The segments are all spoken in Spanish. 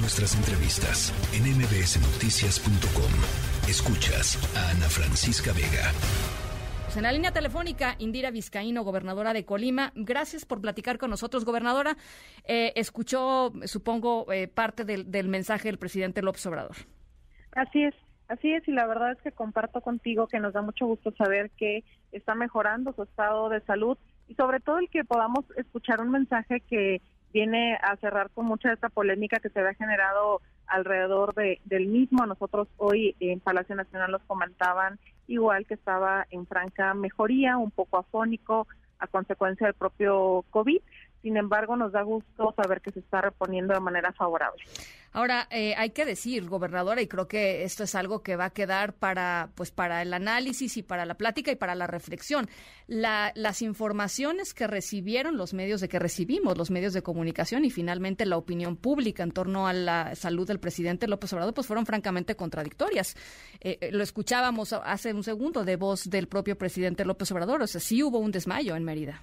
nuestras entrevistas en mbsnoticias.com. Escuchas a Ana Francisca Vega. Pues en la línea telefónica, Indira Vizcaíno, gobernadora de Colima. Gracias por platicar con nosotros, gobernadora. Eh, escuchó, supongo, eh, parte del, del mensaje del presidente López Obrador. Así es. Así es, y la verdad es que comparto contigo que nos da mucho gusto saber que está mejorando su estado de salud y sobre todo el que podamos escuchar un mensaje que viene a cerrar con mucha de esta polémica que se había generado alrededor de, del mismo. Nosotros hoy en Palacio Nacional nos comentaban igual que estaba en franca mejoría, un poco afónico a consecuencia del propio COVID. Sin embargo, nos da gusto saber que se está reponiendo de manera favorable. Ahora, eh, hay que decir, gobernadora, y creo que esto es algo que va a quedar para, pues, para el análisis y para la plática y para la reflexión. las informaciones que recibieron los medios de que recibimos, los medios de comunicación y finalmente la opinión pública en torno a la salud del presidente López Obrador, pues fueron francamente contradictorias. Eh, eh, lo escuchábamos hace un segundo de voz del propio presidente López Obrador, o sea, sí hubo un desmayo en Mérida.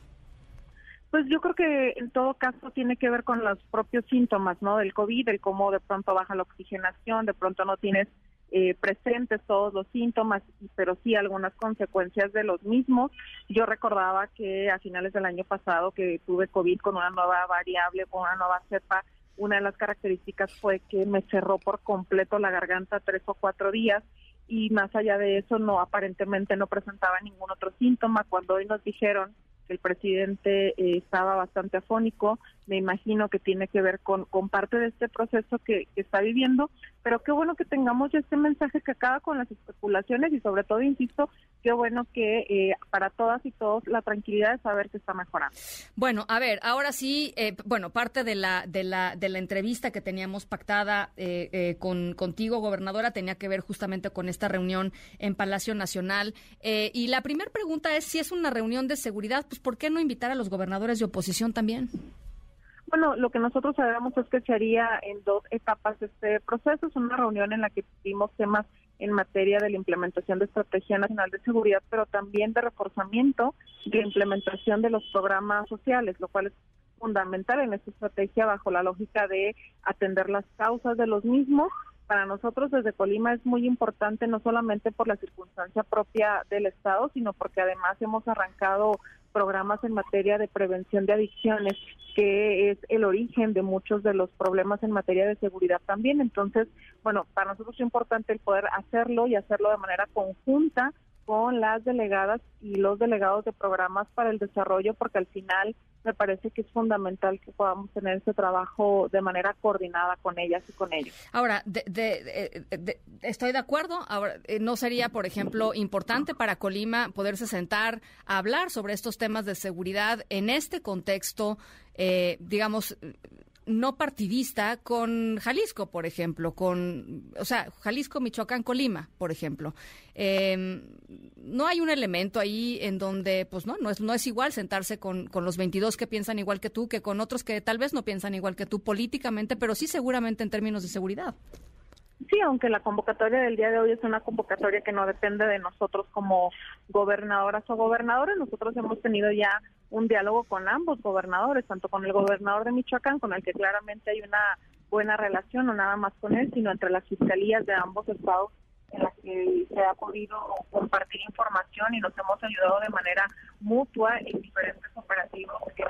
Pues yo creo que en todo caso tiene que ver con los propios síntomas, ¿no? Del COVID, el cómo de pronto baja la oxigenación, de pronto no tienes eh, presentes todos los síntomas, pero sí algunas consecuencias de los mismos. Yo recordaba que a finales del año pasado que tuve COVID con una nueva variable, con una nueva cepa, una de las características fue que me cerró por completo la garganta tres o cuatro días y más allá de eso no aparentemente no presentaba ningún otro síntoma. Cuando hoy nos dijeron el presidente eh, estaba bastante afónico, me imagino que tiene que ver con, con parte de este proceso que, está viviendo, pero qué bueno que tengamos este mensaje que acaba con las especulaciones y sobre todo, insisto, qué bueno que eh, para todas y todos la tranquilidad de saber que está mejorando. Bueno, a ver, ahora sí, eh, bueno, parte de la, de, la, de la entrevista que teníamos pactada con, contigo, gobernadora, tenía que ver justamente con esta reunión en Palacio Nacional. y la primera pregunta es si es una reunión de seguridad, pues ¿por qué no invitar a los gobernadores de oposición también? Bueno, lo que nosotros sabemos es que se haría en dos etapas este proceso. Es una reunión en la que tuvimos temas en materia de la implementación de Estrategia Nacional de Seguridad, pero también de reforzamiento de implementación de los programas sociales, lo cual es fundamental en esta estrategia bajo la lógica de atender las causas de los mismos. Para nosotros desde Colima es muy importante no solamente por la circunstancia propia del Estado, sino porque además hemos arrancado programas en materia de prevención de adicciones, que es el origen de muchos de los problemas en materia de seguridad también. Entonces, bueno, para nosotros es importante el poder hacerlo y hacerlo de manera conjunta con las delegadas y los delegados de programas para el desarrollo, porque al final me parece que es fundamental que podamos tener ese trabajo de manera coordinada con ellas y con ellos. Ahora, estoy de acuerdo. Ahora, eh, ¿no sería, por ejemplo, importante para Colima poderse sentar a hablar sobre estos temas de seguridad en este contexto, eh, digamos, no partidista con Jalisco, por ejemplo, con, o sea, Jalisco, Michoacán, Colima, por ejemplo. Em, no hay un elemento ahí en donde, pues no, no es, no es igual sentarse con, con los 22 que piensan igual que tú, que con otros que tal vez no piensan igual que tú políticamente, pero sí seguramente en términos de seguridad. Sí, aunque la convocatoria del día de hoy es una convocatoria que no depende de nosotros como gobernadoras o gobernadores, nosotros hemos tenido ya un diálogo con ambos gobernadores, tanto con el gobernador de Michoacán, con el que claramente hay una buena relación, no nada más con él, sino entre las fiscalías de ambos estados en las que se ha podido compartir información y nos hemos ayudado de manera mutua en diferentes operativos que,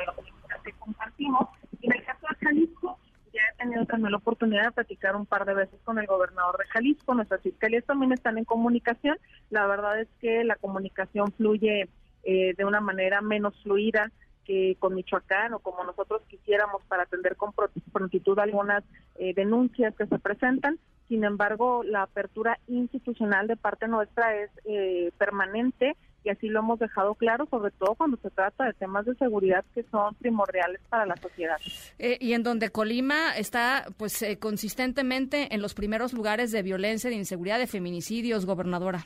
compartimos. Y en el caso de Jalisco, ya he tenido también la oportunidad de platicar un par de veces con el gobernador de Jalisco. Nuestras fiscalías también están en comunicación. La verdad es que la comunicación fluye eh, de una manera menos fluida que con Michoacán o como nosotros quisiéramos para atender con prontitud algunas eh, denuncias que se presentan. Sin embargo, la apertura institucional de parte nuestra es eh, permanente y así lo hemos dejado claro, sobre todo cuando se trata de temas de seguridad que son primordiales para la sociedad. Eh, y en donde Colima está, pues, eh, consistentemente en los primeros lugares de violencia, de inseguridad, de feminicidios, gobernadora.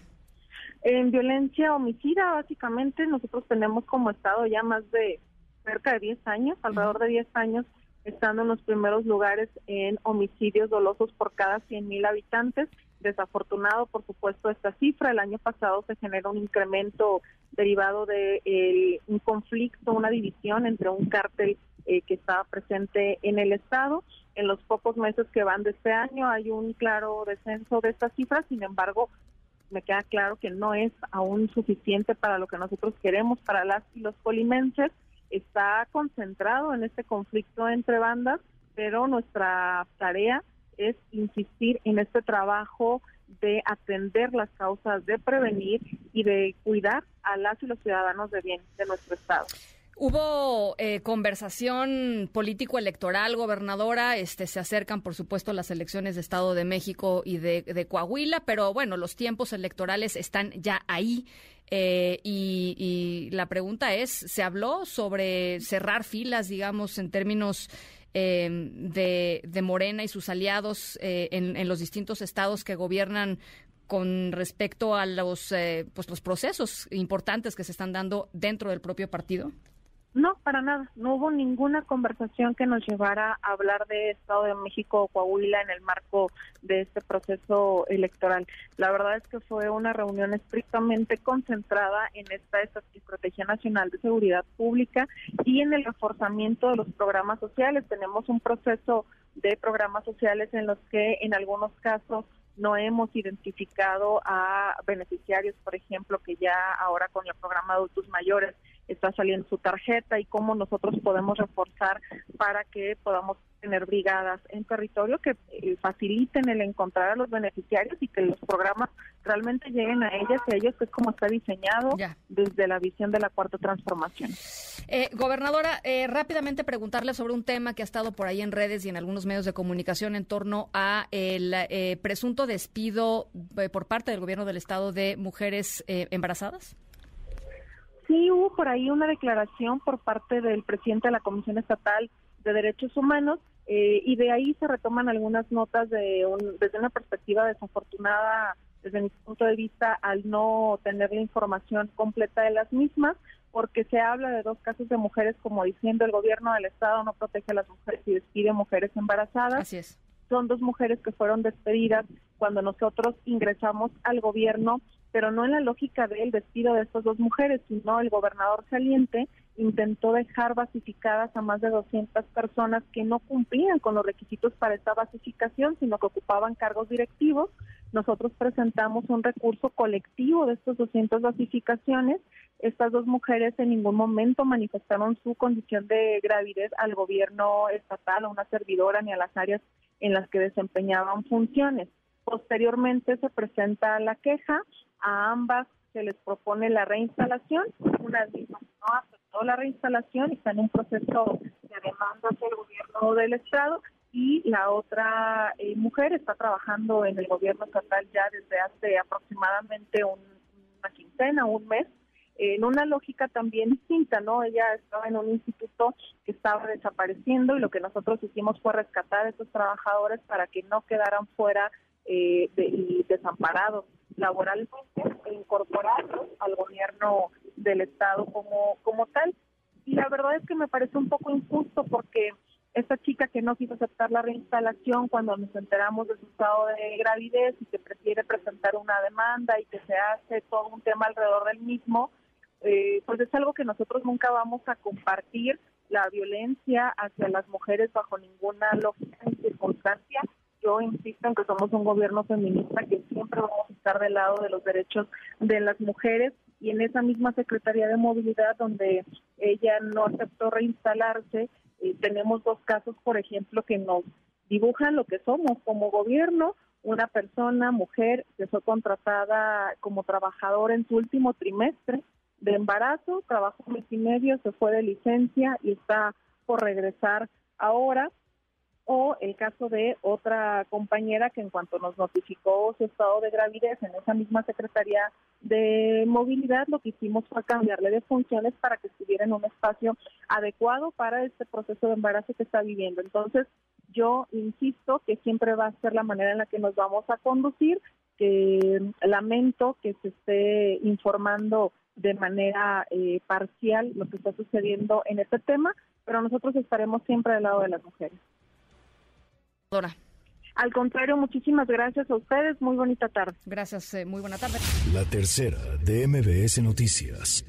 En violencia homicida, básicamente, nosotros tenemos como Estado ya más de cerca de 10 años, alrededor de 10 años, estando en los primeros lugares en homicidios dolosos por cada 100.000 habitantes desafortunado, por supuesto, esta cifra. El año pasado se generó un incremento derivado de un conflicto, una división entre un cártel eh, que está presente en el Estado. En los pocos meses que van de este año hay un claro descenso de estas cifras, sin embargo, me queda claro que no es aún suficiente para lo que nosotros queremos, para las y los colimenses. Está concentrado en este conflicto entre bandas, pero nuestra tarea es insistir en este trabajo de atender las causas, de prevenir y de cuidar a las y los ciudadanos de bien de nuestro Estado. Hubo eh, conversación político-electoral, gobernadora. Este, se acercan, por supuesto, las elecciones de Estado de México y de, Coahuila, pero bueno, los tiempos electorales están ya ahí. Eh, y, la pregunta es, ¿se habló sobre cerrar filas, digamos, en términos em, de, Morena y sus aliados eh, en, en, los distintos estados que gobiernan con respecto a los, pues, los procesos importantes que se están dando dentro del propio partido? No, para nada. No hubo ninguna conversación que nos llevara a hablar de Estado de México o Coahuila en el marco de este proceso electoral. La verdad es que fue una reunión estrictamente concentrada en esta Estrategia Nacional de Seguridad Pública y en el reforzamiento de los programas sociales. Tenemos un proceso de programas sociales en los que en algunos casos no hemos identificado a beneficiarios, por ejemplo, que ya ahora con el programa de adultos mayores está saliendo su tarjeta y cómo nosotros podemos reforzar para que podamos tener brigadas en territorio que eh, faciliten el encontrar a los beneficiarios y que los programas realmente lleguen a ellas y a ellos, que es como está diseñado desde la visión de la cuarta transformación. Eh, gobernadora, eh, rápidamente preguntarle sobre un tema que ha estado por ahí en redes y en algunos medios de comunicación en torno a el presunto despido por parte del gobierno del estado de mujeres embarazadas sí hubo por ahí una declaración por parte del presidente de la Comisión Estatal de Derechos Humanos eh, y de ahí se retoman algunas notas de desde una perspectiva desafortunada desde mi punto de vista al no tener la información completa de las mismas porque se habla de dos casos de mujeres como diciendo el gobierno del estado no protege a las mujeres y despide mujeres embarazadas. Así es. Son dos mujeres que fueron despedidas cuando nosotros ingresamos al gobierno pero no en la lógica del despido de estas dos mujeres, sino el gobernador saliente intentó dejar basificadas a más de 200 personas que no cumplían con los requisitos para esta basificación, sino que ocupaban cargos directivos. Nosotros presentamos un recurso colectivo de estas 200 basificaciones. Estas dos mujeres en ningún momento manifestaron su condición de gravidez al gobierno estatal, a una servidora ni a las áreas en las que desempeñaban funciones. Posteriormente se presenta la queja, a ambas se les propone la reinstalación, una ellas no aceptó la reinstalación está en un proceso de demanda hacia el gobierno del Estado y la otra eh, mujer está trabajando en el gobierno estatal ya desde hace aproximadamente una quincena, un mes, en una lógica también distinta, ¿no? Ella estaba en un instituto que estaba desapareciendo y lo que nosotros hicimos fue rescatar a esos trabajadores para que no quedaran fuera eh, y desamparados laboralmente e incorporarlos al gobierno del Estado como, como tal. Y la verdad es que me parece un poco injusto porque esta chica que no quiso aceptar la reinstalación cuando nos enteramos de su estado de gravidez y que prefiere presentar una demanda y que se hace todo un tema alrededor del mismo, eh, pues es algo que nosotros nunca vamos a compartir, la violencia hacia las mujeres bajo ninguna lógica ni circunstancia. Yo insisto en que somos un gobierno feminista que siempre vamos a estar del lado de los derechos de las mujeres y en esa misma Secretaría de Movilidad donde ella no aceptó reinstalarse, eh, tenemos dos casos, por ejemplo, que nos dibujan lo que somos como gobierno, una persona, mujer, que fue contratada como trabajadora en su último trimestre de embarazo, trabajó un mes y medio, se fue de licencia y está por regresar ahora o el caso de otra compañera que en cuanto nos notificó su estado de gravidez en esa misma Secretaría de Movilidad, lo que hicimos fue cambiarle de funciones para que estuviera en un espacio adecuado para este proceso de embarazo que está viviendo. Entonces, yo insisto que siempre va a ser la manera en la que nos vamos a conducir, que lamento que se esté informando de manera eh, parcial lo que está sucediendo en este tema, pero nosotros estaremos siempre del lado de las mujeres. Al contrario, muchísimas gracias a ustedes. Muy bonita tarde. Gracias, eh, muy buena tarde. La tercera de MBS Noticias.